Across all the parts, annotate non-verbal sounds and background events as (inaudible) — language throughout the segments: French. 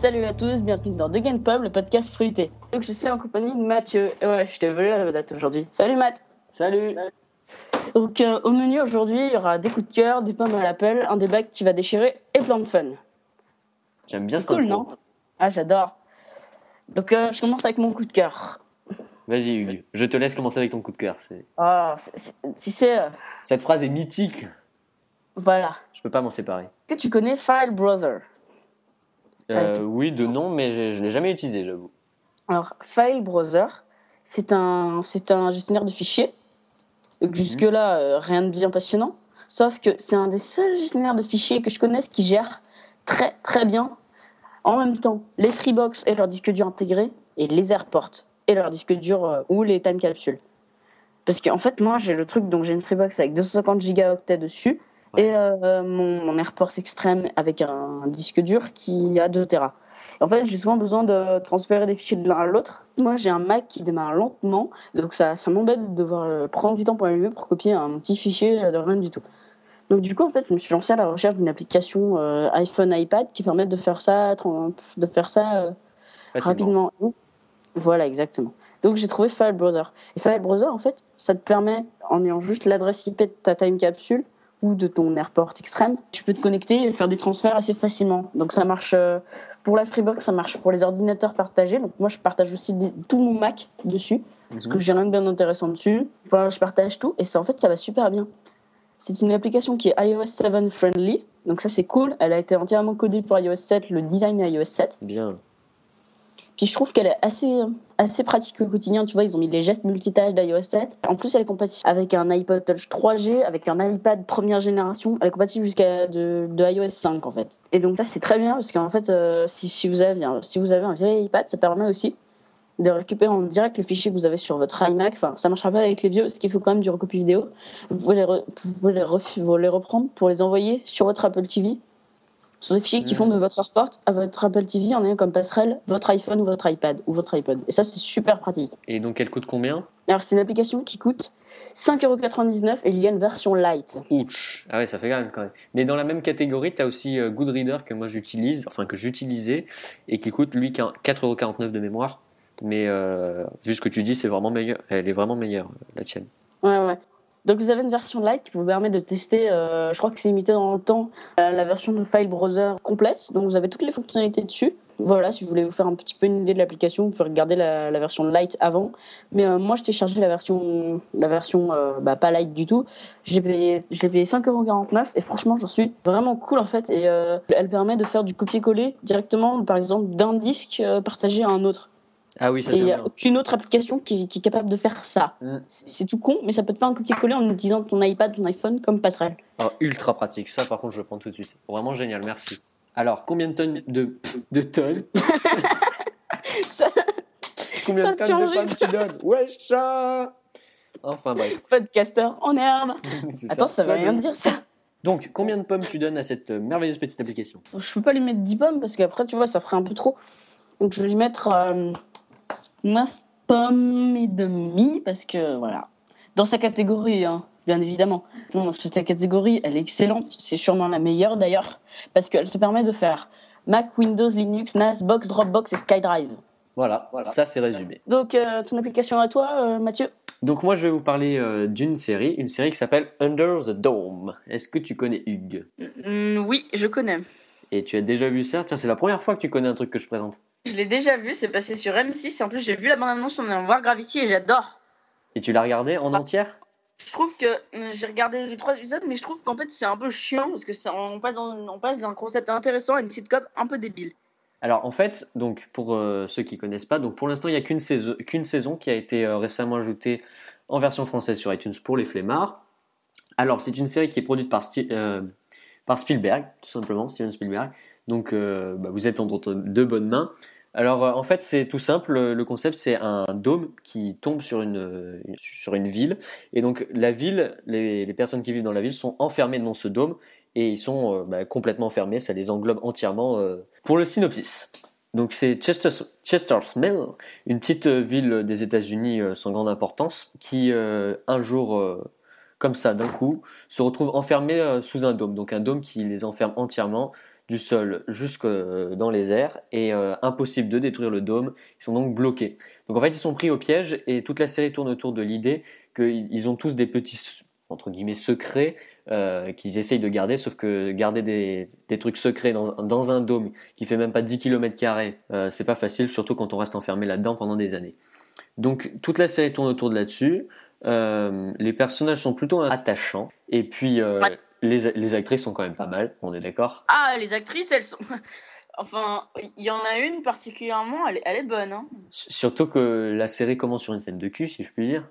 Salut à tous, bienvenue dans The Game Pub, le podcast fruité. Donc je suis en compagnie de Mathieu. Et ouais, je t'ai volé la vedette aujourd'hui. Salut Matt Salut Donc euh, au menu aujourd'hui, il y aura des coups de cœur, des pommes à l'appel, un débat qui va déchirer et plein de fun. J'aime bien C'est ce cool, non Ah, j'adore. Donc euh, je commence avec mon coup de cœur. Vas-y Hugues, je te laisse commencer avec ton coup de cœur. c'est- Ah, c'est- c'est- tu sais, euh, Cette phrase est mythique, voilà. je peux pas m'en séparer. Est-ce que tu connais File Browser Euh, oui, de nom, mais je, je l'ai jamais utilisé, j'avoue. Alors, File Browser, c'est un, c'est un gestionnaire de fichiers. Donc, Jusque-là, euh, rien de bien passionnant. Sauf que c'est un des seuls gestionnaires de fichiers que je connaisse qui gère très très bien, en même temps, les Freebox et leurs disques durs intégrés, et les airports et leurs disques durs euh, ou les time capsules. Parce qu'en fait, moi, j'ai le truc, donc j'ai une Freebox avec 250 gigaoctets dessus, Ouais. et euh, mon, mon airport extrême avec un disque dur qui a 2 Tera. En fait, j'ai souvent besoin de transférer des fichiers de l'un à l'autre. Moi, j'ai un Mac qui démarre lentement, donc ça, ça m'embête de devoir euh, prendre du temps pour allumer pour copier un petit fichier euh, de rien du tout. Donc du coup, en fait, je me suis lancé à la recherche d'une application euh, iPhone, iPad qui permette de faire ça, de faire ça euh, rapidement. Voilà, exactement. Donc j'ai trouvé File Browser. Et File Browser, en fait, ça te permet, en ayant juste l'adresse IP de ta time capsule ou de ton airport extrême, tu peux te connecter et faire des transferts assez facilement. Donc ça marche euh, pour la Freebox, ça marche pour les ordinateurs partagés. Donc moi, je partage aussi tout mon Mac dessus parce que Mhm. j'ai rien de bien intéressant dessus. Voilà, je partage tout et ça, en fait, ça va super bien. C'est une application qui est iOS 7 friendly, donc ça c'est cool. Elle a été entièrement codée pour iOS 7, le design est iOS 7. Bien. Je trouve qu'elle est assez, assez pratique au quotidien. Tu vois, ils ont mis les gestes multitâches d'iOS 7. En plus, elle est compatible avec un iPod Touch 3G, avec un iPad première génération. Elle est compatible jusqu'à de, de iOS 5 en fait. Et donc ça, c'est très bien parce qu'en fait, euh, si, si, vous avez, si vous avez un vieil iPad, ça permet aussi de récupérer en direct les fichiers que vous avez sur votre iMac. Enfin, ça marchera pas avec les vieux parce qu'il faut quand même du recopie vidéo. Vous pouvez les, vous les reprendre pour les envoyer sur votre Apple TV. Sur des fichiers qui font de votre airport à votre Apple TV en ayant comme passerelle votre iPhone ou votre iPad ou votre iPod. Et ça, c'est super pratique. Et donc, elle coûte combien? Alors, c'est une application qui coûte 5,99€ et il y a une version light. Ouch Ah ouais, ça fait quand même quand même. Mais dans la même catégorie, tu as aussi euh, Goodreader que moi j'utilise, enfin que j'utilisais, et qui coûte lui qu'un 4,49€ de mémoire. Mais euh, vu ce que tu dis, c'est vraiment meilleur. Elle est vraiment meilleure, la tienne. Ouais, ouais. Donc, vous avez une version light qui vous permet de tester, euh, je crois que c'est limité dans le temps, euh, la version de File Browser complète. Donc, vous avez toutes les fonctionnalités dessus. Voilà, si vous voulez vous faire un petit peu une idée de l'application, vous pouvez regarder la, version light avant. Mais euh, moi, je t'ai chargé la version, la version bah, pas light du tout. J'ai payé, je l'ai payé 5,49€ et franchement, j'en suis vraiment cool en fait. Et elle permet de faire du copier-coller directement, par exemple, d'un disque partagé à un autre. Ah oui, ça il n'y a aucune autre application qui, qui est capable de faire ça. Mm. C'est tout con, mais ça peut te faire un copier-coller en utilisant ton iPad, ton iPhone comme passerelle. Oh, ultra pratique. Ça, par contre, je le prends tout de suite. Vraiment génial, merci. Alors, combien de tonnes de, de tonnes (laughs) Ça- Combien Ça de tonnes de pommes tu donnes? Wesh ça Enfin bref. Podcaster en herbe. (laughs) Attends, ça veut rien dire ça. Donc, combien de pommes tu donnes à cette euh, merveilleuse petite application? Je peux pas lui mettre 10 pommes parce qu'après, tu vois, ça ferait un peu trop. Donc je vais lui mettre euh, 9 pommes et demi parce que voilà. Dans sa catégorie, hein, bien évidemment. Non, Dans cette catégorie, elle est excellente. C'est sûrement la meilleure d'ailleurs parce qu'elle te permet de faire Mac, Windows, Linux, NAS, Box, Dropbox et SkyDrive. voilà, ça c'est résumé. Donc, euh, ton application à toi, euh, Mathieu? Donc moi je vais vous parler euh, d'une série, une série qui s'appelle Under the Dome. Est-ce que tu connais Hugues? Oui, je connais. Et tu as déjà vu ça? Tiens, c'est la première fois que tu connais un truc que je présente. Je l'ai déjà vu, c'est passé sur M6 et en plus j'ai vu la bande-annonce en allant voir Gravity et j'adore. Et tu l'as regardé en Ah. entière? Je trouve que euh, j'ai regardé les trois épisodes, mais je trouve qu'en fait c'est un peu chiant parce que ça, on passe dans- on passe d'un concept intéressant à une sitcom un peu débile. Alors en fait, donc pour euh, ceux qui connaissent pas, donc pour l'instant il n'y a qu'une saison, qu'une saison qui a été euh, récemment ajoutée en version française sur iTunes pour les flemmards. Alors c'est une série qui est produite par, Sti- euh, par Spielberg, tout simplement, Steven Spielberg. Donc euh, bah, vous êtes entre de bonnes mains. Alors euh, en fait c'est tout simple, le, concept c'est un dôme qui tombe sur une, euh, sur une ville. Et donc la ville, les, personnes qui vivent dans la ville sont enfermées dans ce dôme et ils sont bah, complètement fermés, ça les englobe entièrement. Pour le synopsis, donc c'est Chester, une petite ville des États-Unis sans grande importance, qui un jour, comme ça, d'un coup, se retrouve enfermée sous un dôme. Donc un dôme qui les enferme entièrement du sol jusque dans les airs et euh, impossible de détruire le dôme. Ils sont donc bloqués. Donc en fait, ils sont pris au piège et toute la série tourne autour de l'idée qu'ils ont tous des petits entre guillemets secrets euh, qu'ils essayent de garder, sauf que garder des, trucs secrets dans, dans, un dôme qui fait même pas 10 km carrés, euh, c'est pas facile, surtout quand on reste enfermé là-dedans pendant des années. Donc toute la série tourne autour de là-dessus. Euh, les personnages sont plutôt attachants et puis euh, les, les, actrices sont quand même pas mal, on est d'accord Ah, les actrices, elles sont. (laughs) Enfin, il y en a une particulièrement, elle est, elle est bonne. Hein. Surtout que la série commence sur une scène de cul, si je puis dire.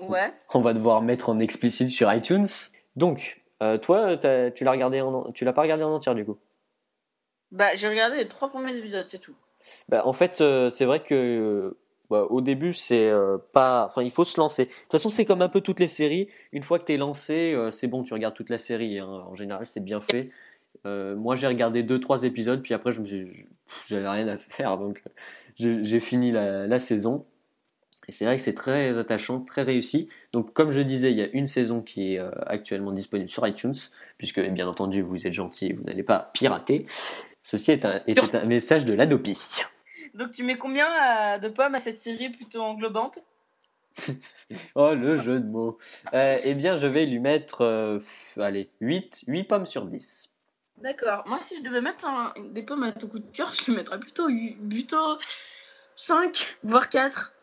Ouais. On va devoir mettre en explicite sur iTunes. Donc, euh, toi, tu l'as regardé en, tu l'as pas regardé en entière du coup? Bah, j'ai regardé les trois premiers épisodes, c'est tout. Bah, en fait, euh, c'est vrai que euh, bah, au début, c'est euh, pas. Enfin, il faut se lancer. De toute façon, c'est comme un peu toutes les séries. Une fois que t'es lancé, euh, c'est bon, tu regardes toute la série. Hein. En général, c'est bien fait. Euh, moi, j'ai regardé deux, trois épisodes, puis après, je me suis, j'avais rien à faire, donc j'ai fini la, la saison. Et c'est vrai que c'est très attachant, très réussi. Donc, comme je disais, il y a une saison qui est euh, actuellement disponible sur iTunes, puisque bien entendu, vous êtes gentil, vous n'allez pas pirater. Ceci est un, était un message de l'Adopi. Donc tu mets combien euh, de pommes à cette série plutôt englobante (laughs) Oh, le jeu de mots. Euh, eh bien, je vais lui mettre, euh, allez, 8, 8 pommes sur 10. D'accord. Moi, si je devais mettre un- des pommes à ton coup de cœur, je les mettrais plutôt, plutôt 5, voire 4.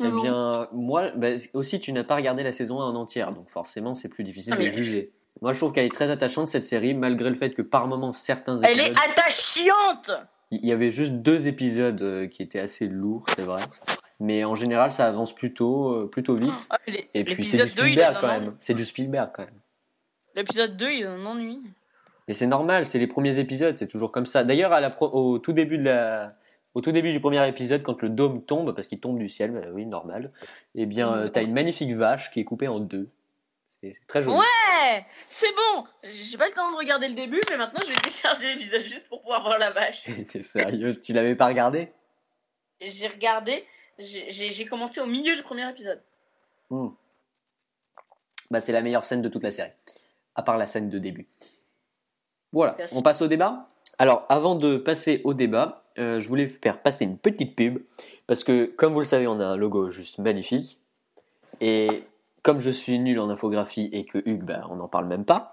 Eh bien, moi, bah, aussi, tu n'as pas regardé la saison 1 en entière, donc forcément, c'est plus difficile Ah, mais- de juger. Moi, je trouve qu'elle est très attachante, cette série, malgré le fait que par moments, certains Elle est attachante Il y avait juste deux épisodes euh, qui étaient assez lourds, c'est vrai. Mais en général, ça avance plutôt, euh, plutôt vite. Ah, les- Et puis, c'est du L'épisode 2, il Spielberg en quand a- même. C'est du Spielberg quand même. L'épisode 2, il en ennuie. Mais c'est normal, c'est les premiers épisodes, c'est toujours comme ça. D'ailleurs, au tout début de la, au tout début du premier épisode, quand le dôme tombe, parce qu'il tombe du ciel, bah oui, normal. Eh bien, euh, t'as une magnifique vache qui est coupée en deux. C'est très joli. Ouais C'est bon J'ai pas le temps de regarder le début, mais maintenant je vais télécharger l'épisode juste pour pouvoir voir la vache. (laughs) T'es sérieux Tu l'avais pas regardé? J'ai regardé, j'ai commencé au milieu du premier épisode. Hmm. Bah, c'est la meilleure scène de toute la série, à part la scène de début. Voilà, on passe au débat. Alors, avant de passer au débat, euh, je voulais faire passer une petite pub parce que, comme vous le savez, on a un logo juste magnifique. Et comme je suis nul en infographie et que Hugues, bah, on n'en parle même pas,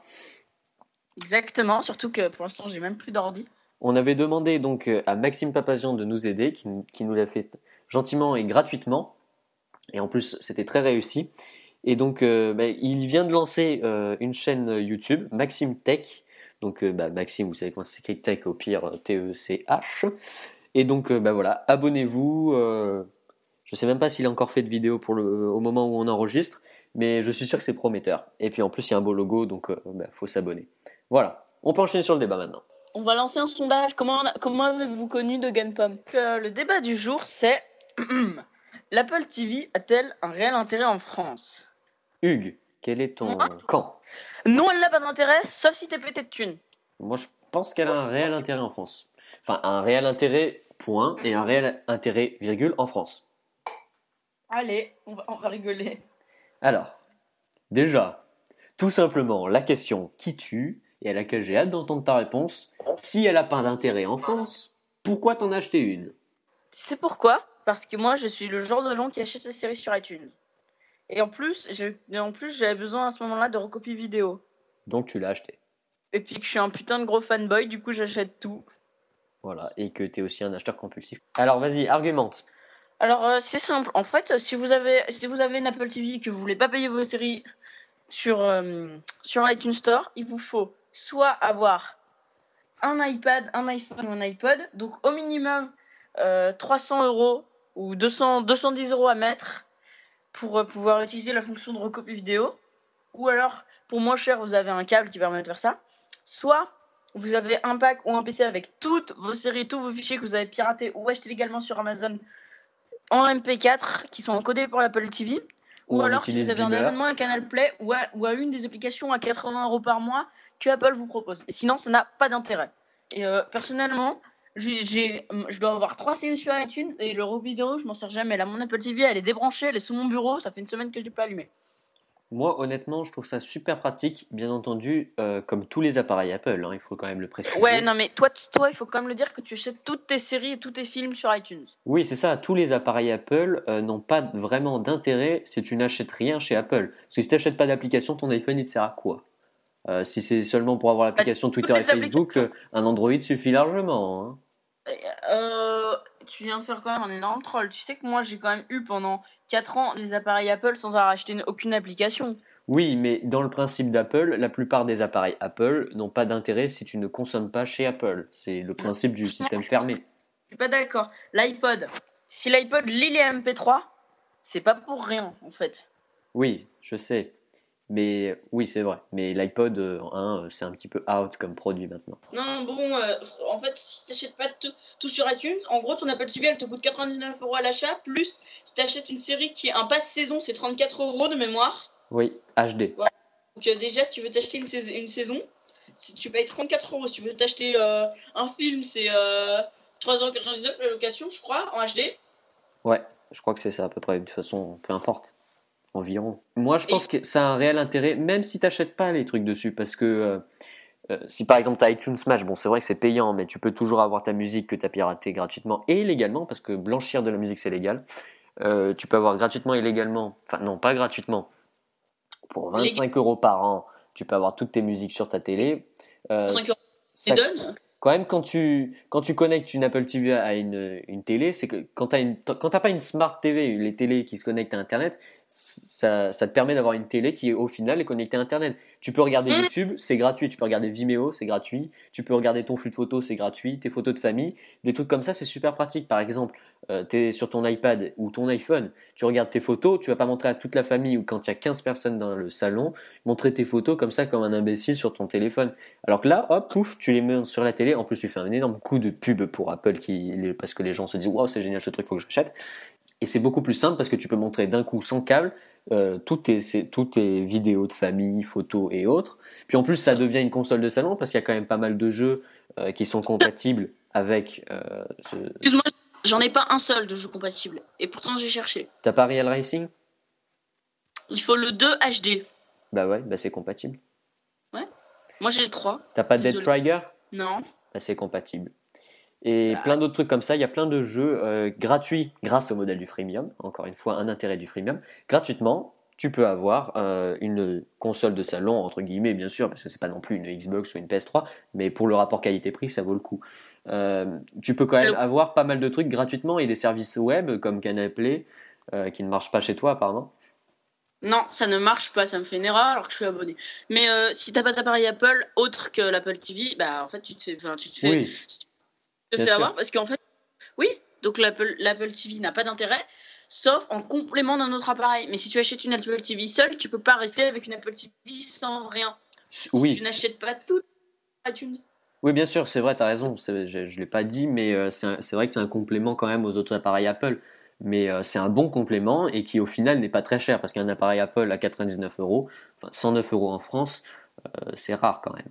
Exactement, surtout que pour l'instant j'ai même plus d'ordi. on avait demandé donc euh, à Maxime Papazian de nous aider, qui, qui nous l'a fait gentiment et gratuitement. Et en plus, c'était très réussi. Et donc, euh, bah, il vient de lancer euh, une chaîne YouTube, Maxime Tech. Donc, euh, bah, Maxime, vous savez comment ça s'écrit Tech, au pire, T-E-C-H. Et donc, bah, voilà, abonnez-vous. je sais même pas s'il a encore fait de vidéo pour le, au moment où on enregistre, mais je suis sûr que c'est prometteur. Et puis en plus, il y a un beau logo, donc il bah, faut s'abonner. Voilà, on peut enchaîner sur le débat maintenant. On va lancer un sondage. Comment, comment avez-vous connu de Gunpom? Euh, Le débat du jour c'est (clears throat) l'Apple TV a-t-elle un réel intérêt en France? Hugues, quel est ton Moi? camp? Non, elle n'a pas d'intérêt, sauf si t'es pété de thunes. Moi, je pense qu'elle a un réel intérêt en France. Enfin, un réel intérêt, point, et un réel intérêt, virgule, en France. Allez, on va, on va rigoler. Alors, déjà, tout simplement, la question qui tue, et à laquelle j'ai hâte d'entendre ta réponse, si elle n'a pas d'intérêt en France, pourquoi t'en acheter une? Tu sais pourquoi? Parce que moi, je suis le genre de gens qui achètent les séries sur iTunes. Et en plus, j'ai- et en plus, j'avais besoin à ce moment-là de recopies vidéo. Donc tu l'as acheté. Et puis que je suis un putain de gros fanboy, du coup, j'achète tout. Voilà, et que t'es aussi un acheteur compulsif. Alors vas-y, argumente. Alors, euh, c'est simple. En fait, si vous avez, si une Apple TV et que vous voulez pas payer vos séries sur, euh, iTunes Store, il vous faut soit avoir un iPad, un iPhone ou un iPod. Donc, au minimum, euh, 300 euros ou 200, 210 euros à mettre pour euh, pouvoir utiliser la fonction de recopie vidéo. Ou alors, pour moins cher, vous avez un câble qui permet de faire ça. Soit vous avez un pack ou un PC avec toutes vos séries, tous vos fichiers que vous avez piratés ou achetés légalement sur Amazon en MP4 qui sont encodés pour l'Apple TV. Ou alors si vous avez un abonnement à Canal Play ou à, ou à une des applications à 80 euros par mois que Apple vous propose. Sinon, ça n'a pas d'intérêt. Et euh, personnellement, j'ai- je dois avoir trois séries sur iTunes et le vidéo, je m'en sers jamais. Là, mon Apple TV, elle est débranchée, elle est sous mon bureau, ça fait une semaine que je l'ai pas allumée. Moi, honnêtement, je trouve ça super pratique. Bien entendu, euh, comme tous les appareils Apple, hein, il faut quand même le préciser. Ouais, non, mais toi, toi, il faut quand même le dire que tu achètes toutes tes séries et tous tes films sur iTunes. Oui, c'est ça. Tous les appareils Apple euh, n'ont pas vraiment d'intérêt si tu n'achètes rien chez Apple. Parce que si tu n'achètes pas d'application, ton iPhone, il te sert à quoi? Euh, Si c'est seulement pour avoir l'application Twitter et Bah, Facebook, un Android suffit largement. hein. Euh, tu viens de faire quand même un énorme troll. Tu sais que moi, j'ai quand même eu pendant 4 ans des appareils Apple sans avoir acheté une- aucune application. Oui, mais dans le principe d'Apple, la plupart des appareils Apple n'ont pas d'intérêt si tu ne consommes pas chez Apple. C'est le principe du système fermé. Je suis pas d'accord. L'iPod, si l'iPod lit les MP3, c'est pas pour rien en fait. Oui, je sais. Mais oui, c'est vrai. Mais l'iPod, euh, hein, c'est un petit peu out comme produit maintenant. Non, bon, euh, en fait, si t'achètes pas tout, tout sur iTunes, en gros, ton Apple TV, elle te coûte 99 euros à l'achat, plus si t'achètes une série qui est un pass saison, c'est 34 euros de mémoire. Oui, HD. Donc euh, déjà, si tu veux t'acheter une, sais- une saison, si tu payes 34 euros. Si tu veux t'acheter euh, un film, c'est euh, 3,99€ la location, je crois, en HD. Ouais, je crois que c'est ça à peu près. De toute façon, peu importe. Environ. Moi, je pense que ça a un réel intérêt, même si t'achètes pas les trucs dessus, parce que euh, euh, si par exemple t'as iTunes Smash, bon, c'est vrai que c'est payant, mais tu peux toujours avoir ta musique que t'as piratée gratuitement et illégalement, parce que blanchir de la musique c'est légal. Euh, tu peux avoir gratuitement et illégalement, enfin non, pas gratuitement, pour 25 euros par an, tu peux avoir toutes tes musiques sur ta télé. Euh, 5 euros. ça- Tu donnes? Quand même quand tu quand tu connectes une Apple TV à une, une télé, c'est que quand t'as une quand t'as pas une smart TV, les télés qui se connectent à Internet, ça, ça te permet d'avoir une télé qui au final est connectée à Internet. Tu peux regarder Mm. YouTube, c'est gratuit. Tu peux regarder Vimeo, c'est gratuit. Tu peux regarder ton flux de photos, c'est gratuit. Tes photos de famille, des trucs comme ça, c'est super pratique. Par exemple, euh, t'es sur ton iPad ou ton iPhone, tu regardes tes photos, tu vas pas montrer à toute la famille ou quand il y a 15 personnes dans le salon, montrer tes photos comme ça comme un imbécile sur ton téléphone. Alors que là, hop, pouf, tu les mets sur la télé. En plus, tu fais un énorme coup de pub pour Apple qui, parce que les gens se disent, waouh, c'est génial ce truc, faut que j'achète. Et c'est beaucoup plus simple parce que tu peux montrer d'un coup sans câble euh, toutes, tes, c'est- toutes tes vidéos de famille, photos et autres. Puis en plus, ça devient une console de salon parce qu'il y a quand même pas mal de jeux euh, qui sont compatibles avec euh, ce... Excuse-moi, j'en ai pas un seul de jeu compatible. Et pourtant, j'ai cherché. T'as pas Real Racing? Il faut le 2 HD. Bah ouais, bah c'est compatible. Moi, j'ai le 3. T'as pas Dead. Trigger? Non. bah, c'est compatible. Et Bah. plein d'autres trucs comme ça, il y a plein de jeux euh, gratuits grâce au modèle du freemium. Encore une fois, un intérêt du freemium. Gratuitement, tu peux avoir euh, une console de salon, entre guillemets, bien sûr, parce que c'est pas non plus une Xbox ou une PS3, mais pour le rapport qualité-prix, ça vaut le coup. Euh, tu peux quand même avoir pas mal de trucs gratuitement et des services web comme Canal Play euh, qui ne marchent pas chez toi, apparemment. Non, ça ne marche pas, ça me fait une erreur alors que je suis abonné. Mais euh, si t'as pas d'appareil Apple autre que l'Apple TV, bah en fait tu te fais, enfin, tu te fais, Oui, tu te fais avoir parce qu'en fait, oui, donc l'Apple TV n'a pas d'intérêt, sauf en complément d'un autre appareil. Mais si tu achètes une Apple TV seule, tu peux pas rester avec une Apple TV sans rien. Si oui. tu n'achètes pas tout iTunes. Oui, bien sûr, c'est vrai, tu as raison. Je ne l'ai pas dit, mais euh, c'est vrai que c'est un complément quand même aux autres appareils Apple. Mais euh, c'est un bon complément et qui au final n'est pas très cher parce qu'un appareil Apple à 99 euros, enfin 109 euros en France, euh, c'est rare quand même.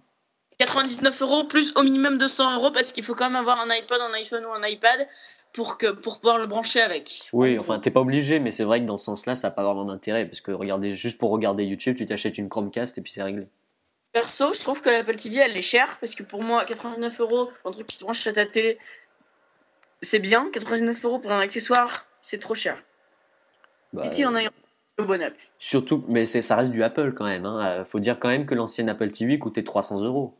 99 euros plus au minimum 200 euros parce qu'il faut quand même avoir un iPod, un iPhone ou un iPad pour, que, pour pouvoir le brancher avec. Oui, En enfin, t'es pas obligé, mais c'est vrai que dans ce sens-là, ça n'a pas vraiment d'intérêt parce que regarder, juste pour regarder YouTube, tu t'achètes une Chromecast et puis c'est réglé. Perso, je trouve que l'Apple TV elle est chère parce que pour moi, 89 euros pour un truc qui se branche à ta télé, c'est bien. 99 euros pour un accessoire, c'est trop cher. Bah, en ayant le bon app. Surtout, mais ça reste du Apple quand même. Hein. Euh, Faut dire quand même que l'ancienne Apple TV coûtait 300 euros.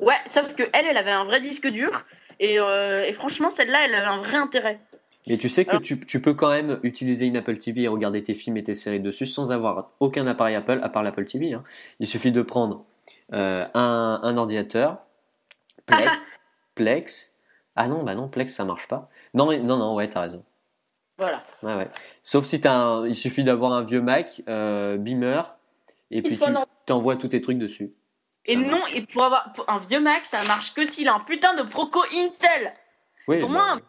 Ouais, sauf que elle, elle avait un vrai disque dur et, euh, et franchement, celle-là, elle avait un vrai intérêt. Mais tu sais que tu, tu peux quand même utiliser une Apple TV et regarder tes films et tes séries dessus sans avoir aucun appareil Apple à part l'Apple TV. hein. Il suffit de prendre euh, un, un ordinateur, Plex, Plex. Ah non, bah non, Plex ça marche pas. Non, mais- non, non, ouais, t'as raison. Voilà. Ouais, ouais. Sauf si t'as un, il suffit d'avoir un vieux Mac, euh, Beamer, et puis Il tu t'envoies tous tes trucs dessus. Et Ça non, et pour avoir pour un vieux Mac, ça marche que s'il a un putain de Proco Intel. Oui, Pour bah, moi, Un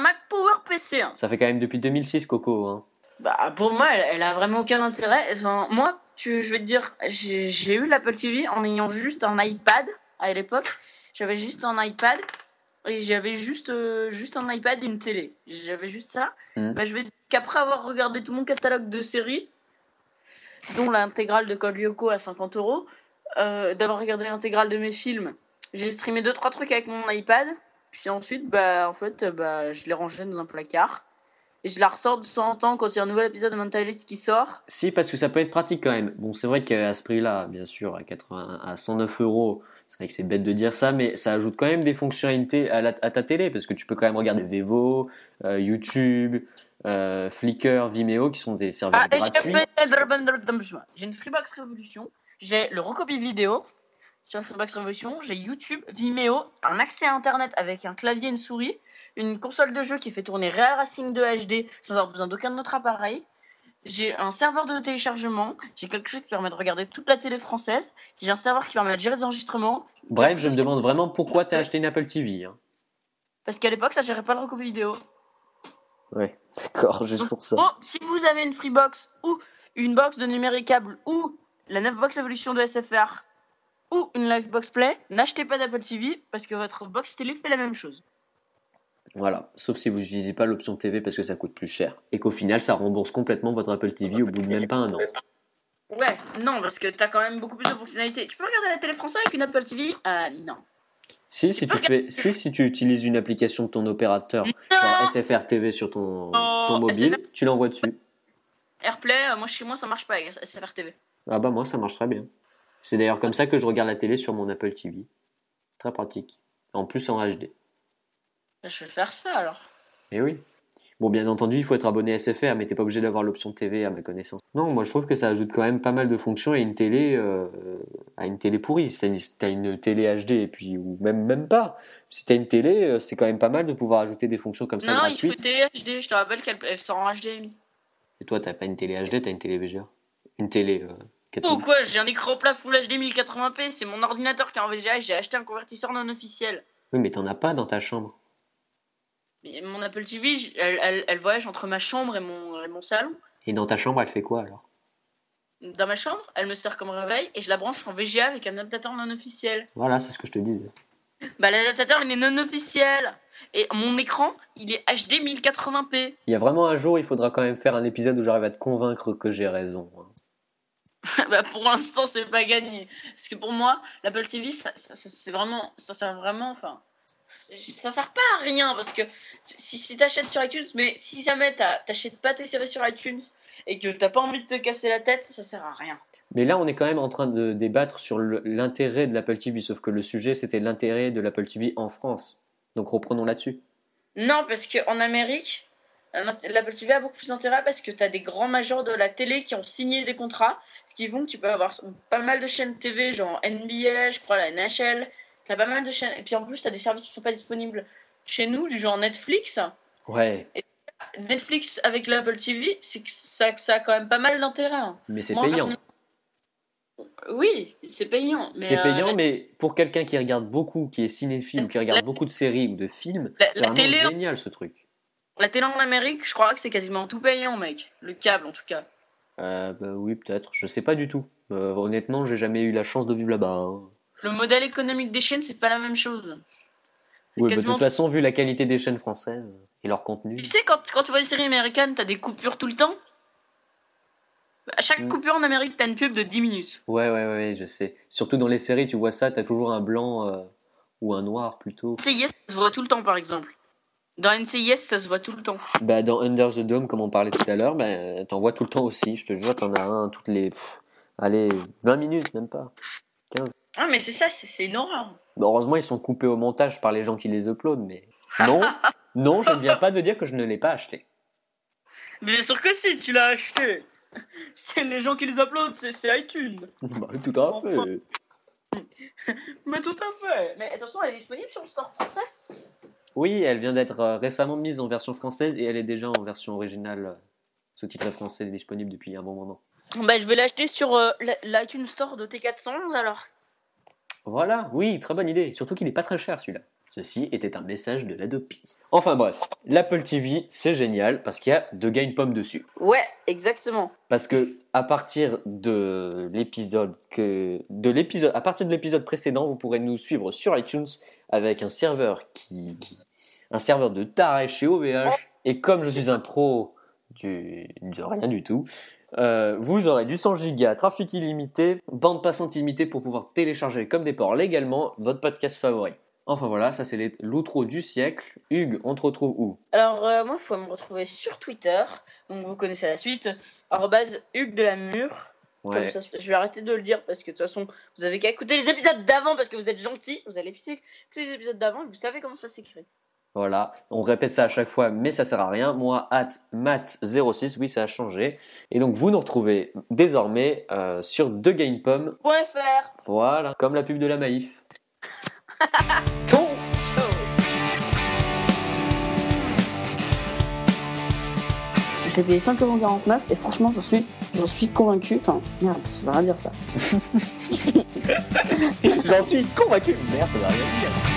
Mac Power PC. hein. ça fait quand même depuis 2006, Coco. Hein. Bah, pour moi, elle, elle a vraiment aucun intérêt. Enfin, moi, tu, je vais te dire, j'ai eu l'Apple TV en ayant juste un iPad à l'époque. J'avais juste un iPad et j'avais juste, euh, juste un iPad et une télé. J'avais juste ça. Bah, je vais qu'après avoir regardé tout mon catalogue de séries, dont l'intégrale de Code Lyoko à 50 euros, euh, d'avoir regardé l'intégrale de mes films. J'ai streamé deux trois trucs avec mon iPad, puis ensuite, bah, en fait, bah, je les rangeais dans un placard. Et je la ressors de temps en temps quand il y a un nouvel épisode de Mentalist qui sort. Si, parce que ça peut être pratique quand même. Bon, c'est vrai qu'à ce prix-là, bien sûr, à, 80, à 109 euros, c'est vrai que c'est bête de dire ça, mais ça ajoute quand même des fonctionnalités à, la- à ta télé, parce que tu peux quand même regarder Vevo, euh, YouTube, euh, Flickr, Vimeo, qui sont des serveurs Ah, gratuits. j'ai une Freebox Révolution, j'ai le Rocobie vidéo sur Freebox Révolution, j'ai YouTube, Vimeo, un accès à Internet avec un clavier et une souris, une console de jeu qui fait tourner Ray Racing 2 HD sans avoir besoin d'aucun autre appareil. J'ai un serveur de téléchargement, j'ai quelque chose qui permet de regarder toute la télé française, j'ai un serveur qui permet de gérer des enregistrements, Bref, je me demande vraiment pourquoi tu as acheté une Apple TV. hein. parce qu'à l'époque ça gérait pas le Rocobie vidéo. Ouais, d'accord, juste pour ça. Bon, si vous avez une Freebox ou une box de numéricable ou la 9 box Evolution de SFR ou une Livebox Play, n'achetez pas d'Apple TV parce que votre box télé fait la même chose. Voilà, sauf si vous n'utilisez pas l'option TV parce que ça coûte plus cher. Et qu'au final, ça rembourse complètement votre Apple TV au bout de même pas un an. Ouais, non, parce que t'as quand même beaucoup plus de fonctionnalités. Tu peux regarder la télé française avec une Apple TV Ah non. Si, si tu, fais, si, si tu utilises une application de ton opérateur, genre SFR TV sur ton, ton Oh, mobile, SFR. tu l'envoies dessus. Airplay, euh, moi chez moi ça marche pas avec SFR TV. Ah bah moi, ça marche très bien. C'est d'ailleurs comme ça que je regarde la télé sur mon Apple TV. Très pratique. En plus en HD. Je vais faire ça alors. Et oui. Bon, bien entendu, il faut être abonné à SFR, mais t'es pas obligé d'avoir l'option TV à ma connaissance. Non, moi je trouve que ça ajoute quand même pas mal de fonctions à une télé, euh, à une télé pourrie. Si t'as une, télé HD, et puis, ou même, même pas. Si t'as une télé, euh, c'est quand même pas mal de pouvoir ajouter des fonctions comme ça non, il faut télé HD, je te rappelle qu'elle elle sort en HDMI. Et toi, t'as pas une télé HD, t'as une télé VGA. Une télé euh, Oh 4000. quoi, j'ai un écran plat Full HD 1080p, c'est mon ordinateur qui est en VGA et j'ai acheté un convertisseur non officiel. Oui, mais t'en as pas dans ta chambre. Mais mon Apple TV, elle, elle, elle voyage entre ma chambre et mon, et mon salon. Et dans ta chambre, elle fait quoi alors? Dans ma chambre, elle me sert comme réveil et je la branche en VGA avec un adaptateur non officiel. Voilà, c'est ce que je te disais. Bah l'adaptateur il est non officiel et mon écran il est HD 1080p. Il y a vraiment un jour, il faudra quand même faire un épisode où j'arrive à te convaincre que j'ai raison. (laughs) bah pour l'instant c'est pas gagné parce que pour moi l'Apple TV ça, ça- ça- c'est vraiment ça sert vraiment enfin ça sert pas à rien parce que si, si t'achètes sur iTunes mais si jamais t'achètes pas tes séries sur iTunes et que t'as pas envie de te casser la tête ça sert à rien. Mais là, on est quand même en train de débattre sur l'intérêt de l'Apple TV, sauf que le sujet, c'était l'intérêt de l'Apple TV en France. Donc reprenons là-dessus. Non, parce qu'en Amérique, l'Apple TV a beaucoup plus d'intérêt parce que tu as des grands majors de la télé qui ont signé des contrats, ce qui font que tu peux avoir pas mal de chaînes TV, genre NBA, je crois la NHL, tu as pas mal de chaînes, et puis en plus tu as des services qui sont pas disponibles chez nous, du genre Netflix. Ouais, Netflix avec l'Apple TV, c'est que ça, ça a quand même pas mal d'intérêt. hein. mais c'est payant. Oui, c'est payant. C'est euh, payant, la- mais pour quelqu'un qui regarde beaucoup, qui est cinéphile, ou qui regarde beaucoup de séries ou de films, c'est vraiment télé- génial ce truc. La télé en Amérique, je crois que c'est quasiment tout payant, mec. Le câble en tout cas. Euh, bah oui, peut-être. Je sais pas du tout. Euh, honnêtement, j'ai jamais eu la chance de vivre là-bas. hein. Le modèle économique des chaînes, c'est pas la même chose. Oui, bah, de quasiment toute façon, vu la qualité des chaînes françaises et leur contenu. Tu sais, quand, quand tu vois des séries américaines, t'as des coupures tout le temps? À chaque Mm. coupure en Amérique, t'as une pub de 10 minutes. Ouais, ouais, ouais, je sais. Surtout dans les séries, tu vois ça, t'as toujours un blanc euh, ou un noir plutôt. NCIS, ça se voit tout le temps, par exemple. Dans NCIS, ça se voit tout le temps. Bah, dans Under the Dome, comme on parlait tout à l'heure, bah, t'en vois tout le temps aussi. Je te jure, t'en as un toutes les. pff, allez, 20 minutes, même pas. Ah, mais c'est ça, c'est horreur. Bah, heureusement, ils sont coupés au montage par les gens qui les uploadent, mais. Non, (laughs) non, je ne viens pas de dire que je ne l'ai pas acheté. Bien sûr que si, tu l'as acheté. C'est les gens qui les uploadent, c'est c'est iTunes. Bah, tout à fait. (laughs) Mais tout à fait. Mais attention, elle est disponible sur le store français? Oui, elle vient d'être euh, récemment mise en version française et elle est déjà en version originale, euh, sous-titrée français, disponible depuis un bon moment. Bah, je vais l'acheter sur euh, l'iTunes Store de T411 alors. Voilà, oui, très bonne idée. Surtout qu'il n'est pas très cher celui-là. Ceci était un message de l'Adopi. Enfin bref, l'Apple TV, c'est génial parce qu'il y a deux gars une pomme dessus. Ouais, exactement. Parce que à partir de l'épisode que de l'épisode à partir de l'épisode précédent, vous pourrez nous suivre sur iTunes avec un serveur qui un serveur de taré chez OVH et comme je suis un pro du, de rien du tout. Euh, vous aurez du 100 gigas, trafic illimité, bande passante illimitée pour pouvoir télécharger comme des ports légalement votre podcast favori. Enfin voilà, ça c'est l'outro du siècle. Hugues, on te retrouve où? Alors euh, moi, il faut me retrouver sur Twitter. Donc vous connaissez la suite. Arrobase Hugues de la Mure. Ouais. Comme ça, je vais arrêter de le dire parce que de toute façon, vous avez qu'à écouter les épisodes d'avant parce que vous êtes gentils. Vous allez écouter les épisodes d'avant et vous savez comment ça s'écrit. Voilà, on répète ça à chaque fois, mais ça sert à rien. Moi, at mat06, oui, ça a changé. Et donc, vous nous retrouvez désormais euh, sur TheGamePom. .fr Voilà, comme la pub de la Maïf. (laughs) Je l'ai payé 5,49€ et franchement, j'en suis, j'en suis convaincu. Enfin, merde, ça veut rien dire ça. (laughs) J'en suis convaincu. Merde, ça va rien dire.